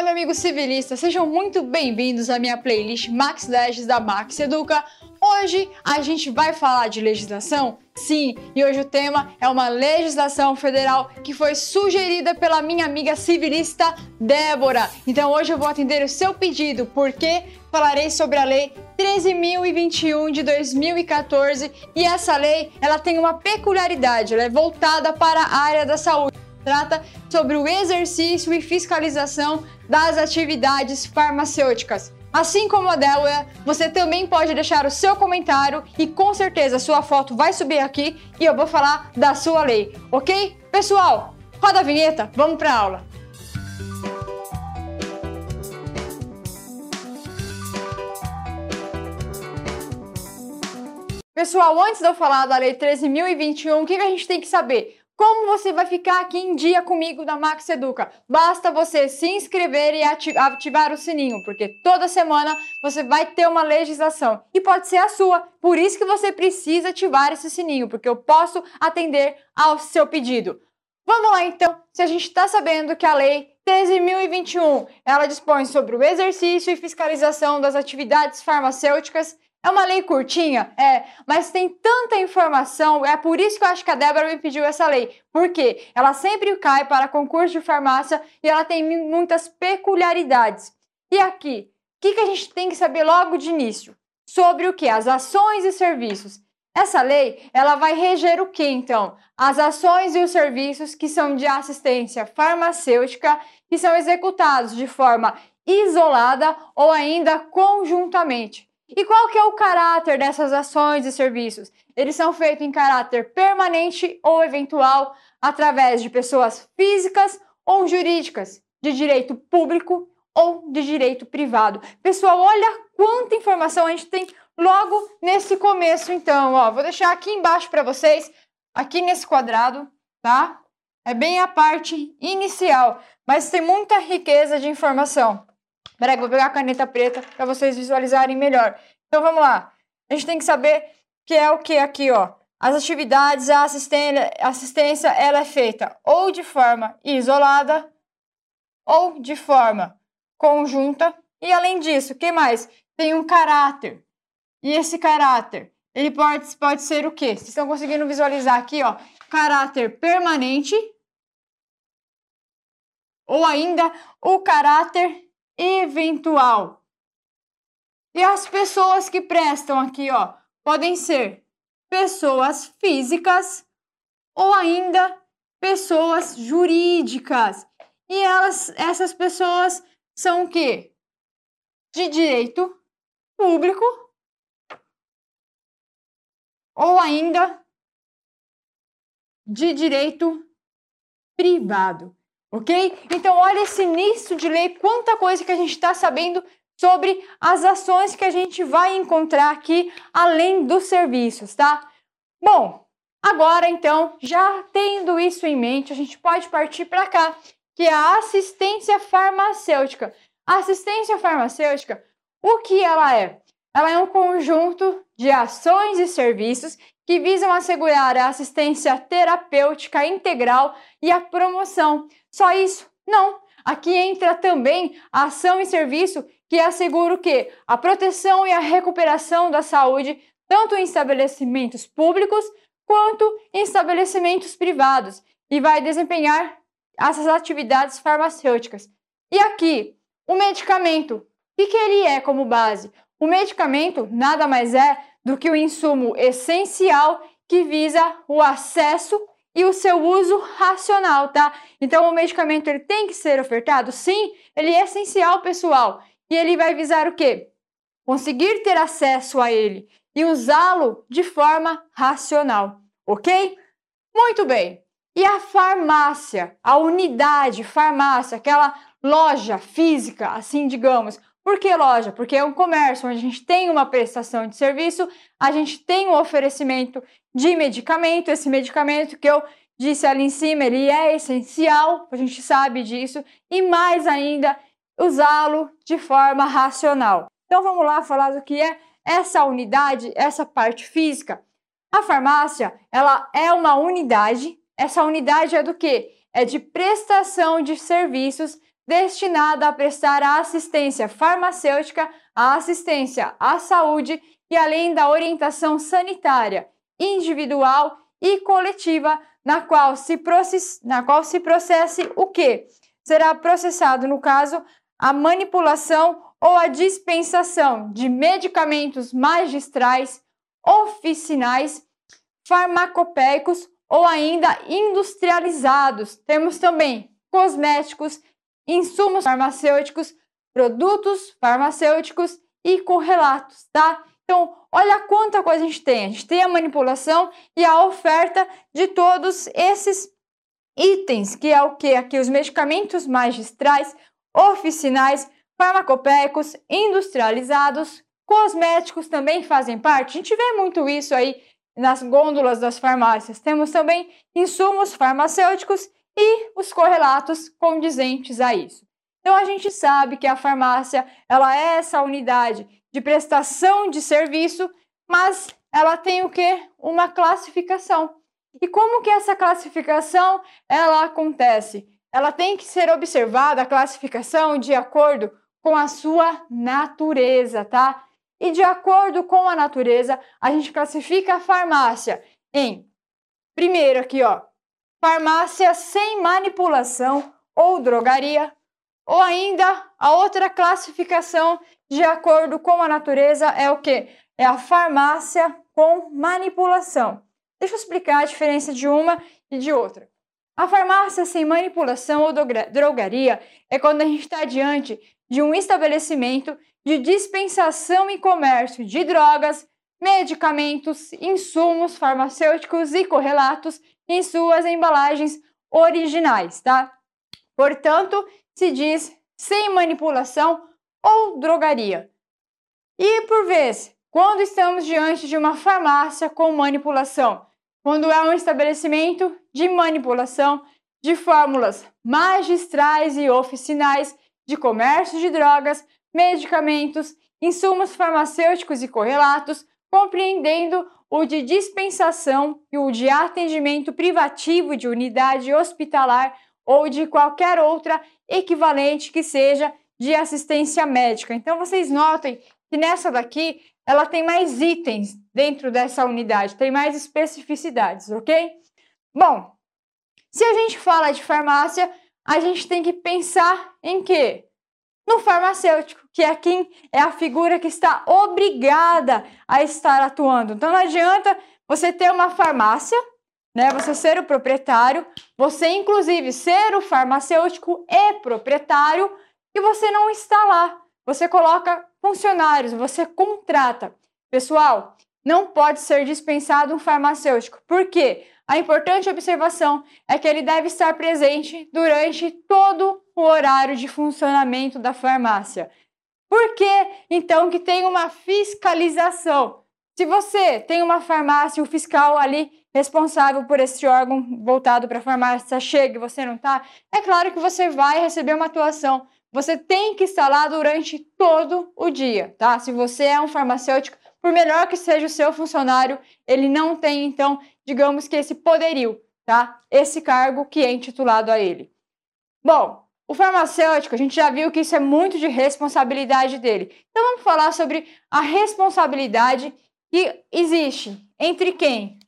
Olá, meu amigo civilista, sejam muito bem-vindos à minha playlist Max Leges da Max Educa. Hoje a gente vai falar de legislação? Sim, e hoje o tema é uma legislação federal que foi sugerida pela minha amiga civilista Débora. Então hoje eu vou atender o seu pedido, porque falarei sobre a lei 13.021 de 2014 e essa lei ela tem uma peculiaridade, ela é voltada para a área da saúde trata sobre o exercício e fiscalização das atividades farmacêuticas. Assim como a Delaware, você também pode deixar o seu comentário e com certeza sua foto vai subir aqui e eu vou falar da sua lei, ok? Pessoal, roda a vinheta, vamos para a aula. Pessoal, antes de eu falar da Lei 13.021, o que, que a gente tem que saber? Como você vai ficar aqui em dia comigo na Max Educa? Basta você se inscrever e ativar o sininho, porque toda semana você vai ter uma legislação e pode ser a sua. Por isso que você precisa ativar esse sininho, porque eu posso atender ao seu pedido. Vamos lá então, se a gente está sabendo que a lei 13.021 ela dispõe sobre o exercício e fiscalização das atividades farmacêuticas é uma lei curtinha? É, mas tem tanta informação, é por isso que eu acho que a Débora me pediu essa lei. Porque ela sempre cai para concurso de farmácia e ela tem muitas peculiaridades. E aqui, o que, que a gente tem que saber logo de início? Sobre o que? As ações e serviços. Essa lei, ela vai reger o que então? As ações e os serviços que são de assistência farmacêutica que são executados de forma isolada ou ainda conjuntamente. E qual que é o caráter dessas ações e serviços? Eles são feitos em caráter permanente ou eventual através de pessoas físicas ou jurídicas, de direito público ou de direito privado. Pessoal, olha quanta informação a gente tem logo nesse começo, então, ó, vou deixar aqui embaixo para vocês, aqui nesse quadrado, tá? É bem a parte inicial, mas tem muita riqueza de informação. Peraí, vou pegar a caneta preta para vocês visualizarem melhor. Então vamos lá. A gente tem que saber que é o que aqui, ó. As atividades, a assistência, assistência, ela é feita ou de forma isolada ou de forma conjunta. E além disso, o que mais? Tem um caráter. E esse caráter, ele pode, pode ser o quê? Vocês estão conseguindo visualizar aqui, ó. Caráter permanente ou ainda o caráter eventual. E as pessoas que prestam aqui, ó, podem ser pessoas físicas ou ainda pessoas jurídicas. E elas, essas pessoas são o quê? De direito público ou ainda de direito privado ok? Então, olha esse início de lei, quanta coisa que a gente está sabendo sobre as ações que a gente vai encontrar aqui, além dos serviços, tá? Bom, agora então, já tendo isso em mente, a gente pode partir para cá, que é a assistência farmacêutica. Assistência farmacêutica, o que ela é? Ela é um conjunto de ações e serviços que visam assegurar a assistência terapêutica integral e a promoção só isso? Não. Aqui entra também a ação e serviço que assegura o quê? A proteção e a recuperação da saúde, tanto em estabelecimentos públicos quanto em estabelecimentos privados, e vai desempenhar essas atividades farmacêuticas. E aqui, o medicamento, o que, que ele é como base? O medicamento nada mais é do que o insumo essencial que visa o acesso e o seu uso racional, tá? Então o medicamento ele tem que ser ofertado? Sim, ele é essencial, pessoal. E ele vai visar o quê? Conseguir ter acesso a ele e usá-lo de forma racional, ok? Muito bem. E a farmácia, a unidade farmácia, aquela loja física, assim digamos, por que loja? Porque é um comércio onde a gente tem uma prestação de serviço, a gente tem um oferecimento de medicamento. Esse medicamento que eu disse ali em cima, ele é essencial, a gente sabe disso, e mais ainda, usá-lo de forma racional. Então vamos lá falar do que é essa unidade, essa parte física. A farmácia, ela é uma unidade. Essa unidade é do que? É de prestação de serviços destinada a prestar assistência farmacêutica, a assistência à saúde e além da orientação sanitária individual e coletiva, na qual se, process... na qual se processe o que? Será processado, no caso, a manipulação ou a dispensação de medicamentos magistrais, oficinais, farmacopéicos ou ainda industrializados. Temos também cosméticos, insumos farmacêuticos, produtos farmacêuticos e correlatos, tá? Então, olha quanta coisa a gente tem. A gente tem a manipulação e a oferta de todos esses itens, que é o que? Aqui os medicamentos magistrais, oficinais, farmacopéicos, industrializados, cosméticos também fazem parte. A gente vê muito isso aí nas gôndolas das farmácias. Temos também insumos farmacêuticos e os correlatos condizentes a isso. Então a gente sabe que a farmácia, ela é essa unidade de prestação de serviço, mas ela tem o que? Uma classificação. E como que essa classificação ela acontece? Ela tem que ser observada a classificação de acordo com a sua natureza, tá? E de acordo com a natureza, a gente classifica a farmácia em primeiro aqui, ó, farmácia sem manipulação ou drogaria, ou ainda a outra classificação de acordo com a natureza é o que? É a farmácia com manipulação. Deixa eu explicar a diferença de uma e de outra. A farmácia sem manipulação ou drogaria é quando a gente está diante de um estabelecimento de dispensação e comércio de drogas, medicamentos, insumos farmacêuticos e correlatos em suas embalagens originais, tá? Portanto, se diz sem manipulação ou drogaria. E por vez, quando estamos diante de uma farmácia com manipulação, quando é um estabelecimento de manipulação de fórmulas magistrais e oficinais de comércio de drogas, medicamentos, insumos farmacêuticos e correlatos, compreendendo o de dispensação e o de atendimento privativo de unidade hospitalar ou de qualquer outra equivalente que seja de assistência médica. Então vocês notem que nessa daqui ela tem mais itens dentro dessa unidade, tem mais especificidades, ok? Bom, se a gente fala de farmácia, a gente tem que pensar em quê? No farmacêutico, que é quem é a figura que está obrigada a estar atuando. Então não adianta você ter uma farmácia, né? Você ser o proprietário, você inclusive ser o farmacêutico e proprietário e você não está lá. Você coloca funcionários, você contrata. Pessoal, não pode ser dispensado um farmacêutico. Por quê? A importante observação é que ele deve estar presente durante todo o horário de funcionamento da farmácia. Por que então que tem uma fiscalização? Se você tem uma farmácia, o fiscal ali responsável por esse órgão voltado para a farmácia chega e você não está, é claro que você vai receber uma atuação. Você tem que estar lá durante todo o dia, tá? Se você é um farmacêutico, por melhor que seja o seu funcionário, ele não tem, então, digamos que esse poderio, tá? Esse cargo que é intitulado a ele. Bom, o farmacêutico, a gente já viu que isso é muito de responsabilidade dele. Então vamos falar sobre a responsabilidade que existe entre quem?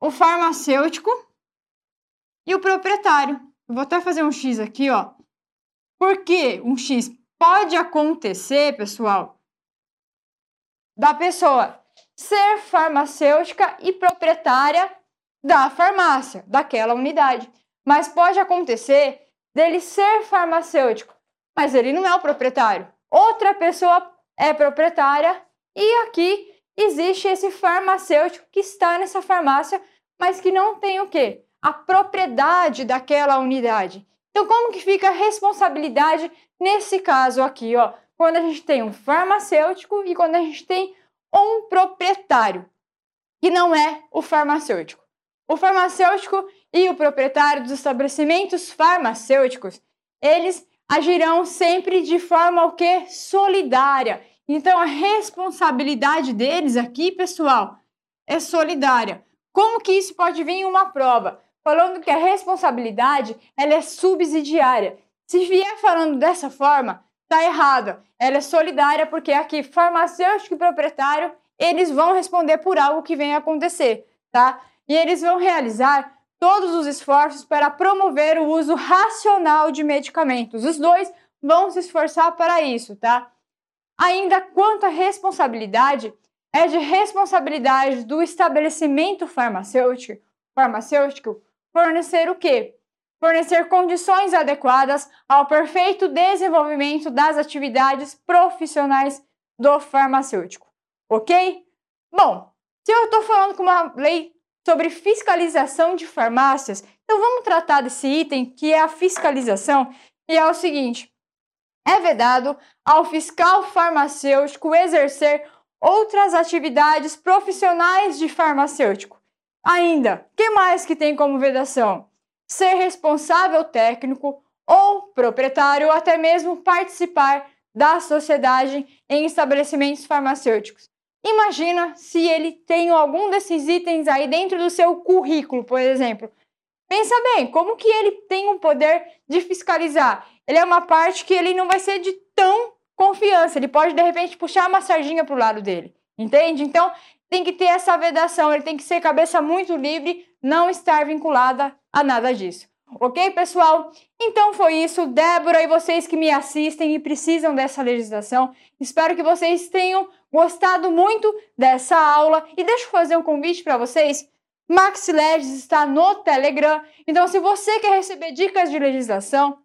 O farmacêutico e o proprietário. Eu vou até fazer um X aqui, ó. Porque um X pode acontecer, pessoal, da pessoa ser farmacêutica e proprietária da farmácia, daquela unidade. Mas pode acontecer dele ser farmacêutico, mas ele não é o proprietário. Outra pessoa é proprietária e aqui existe esse farmacêutico que está nessa farmácia, mas que não tem o quê? A propriedade daquela unidade. Então, como que fica a responsabilidade nesse caso aqui, ó? Quando a gente tem um farmacêutico e quando a gente tem um proprietário, que não é o farmacêutico. O farmacêutico e o proprietário dos estabelecimentos farmacêuticos, eles agirão sempre de forma o que solidária. Então a responsabilidade deles aqui, pessoal, é solidária. Como que isso pode vir em uma prova? Falando que a responsabilidade ela é subsidiária. Se vier falando dessa forma, tá errado. Ela é solidária porque aqui farmacêutico e proprietário, eles vão responder por algo que vem acontecer, tá? E eles vão realizar todos os esforços para promover o uso racional de medicamentos. Os dois vão se esforçar para isso, tá? Ainda quanto à responsabilidade, é de responsabilidade do estabelecimento farmacêutico, farmacêutico fornecer o quê? Fornecer condições adequadas ao perfeito desenvolvimento das atividades profissionais do farmacêutico, ok? Bom, se eu estou falando com uma lei sobre fiscalização de farmácias. Então vamos tratar desse item que é a fiscalização e é o seguinte: é vedado ao fiscal farmacêutico exercer outras atividades profissionais de farmacêutico. Ainda, que mais que tem como vedação? Ser responsável técnico ou proprietário, ou até mesmo participar da sociedade em estabelecimentos farmacêuticos. Imagina se ele tem algum desses itens aí dentro do seu currículo, por exemplo. Pensa bem, como que ele tem o poder de fiscalizar? Ele é uma parte que ele não vai ser de tão confiança, ele pode de repente puxar uma sardinha para o lado dele, entende? Então tem que ter essa vedação, ele tem que ser cabeça muito livre, não estar vinculada a nada disso. Ok, pessoal? Então foi isso. Débora e vocês que me assistem e precisam dessa legislação, espero que vocês tenham gostado muito dessa aula. E deixa eu fazer um convite para vocês. Max Legis está no Telegram. Então, se você quer receber dicas de legislação,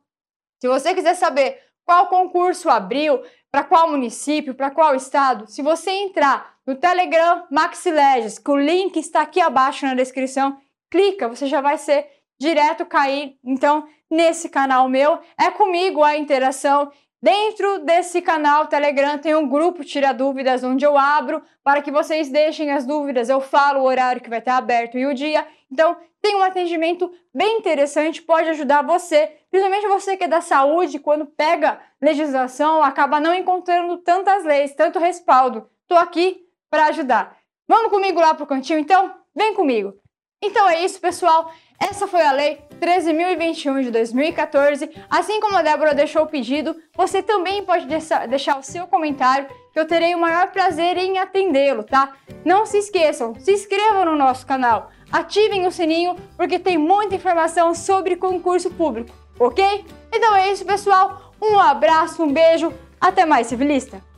se você quiser saber qual concurso abriu, para qual município, para qual estado, se você entrar no Telegram Max Legis, que o link está aqui abaixo na descrição, clica, você já vai ser direto cair, então, nesse canal meu. É comigo a interação. Dentro desse canal Telegram tem um grupo Tira Dúvidas, onde eu abro para que vocês deixem as dúvidas. Eu falo o horário que vai estar aberto e o dia. Então, tem um atendimento bem interessante, pode ajudar você, principalmente você que é da saúde, quando pega legislação, acaba não encontrando tantas leis, tanto respaldo. Estou aqui para ajudar. Vamos comigo lá para o cantinho, então? Vem comigo! Então é isso, pessoal. Essa foi a Lei 13.021 de 2014. Assim como a Débora deixou o pedido, você também pode deixar o seu comentário, que eu terei o maior prazer em atendê-lo, tá? Não se esqueçam, se inscrevam no nosso canal, ativem o sininho, porque tem muita informação sobre concurso público, ok? Então é isso, pessoal. Um abraço, um beijo, até mais, civilista!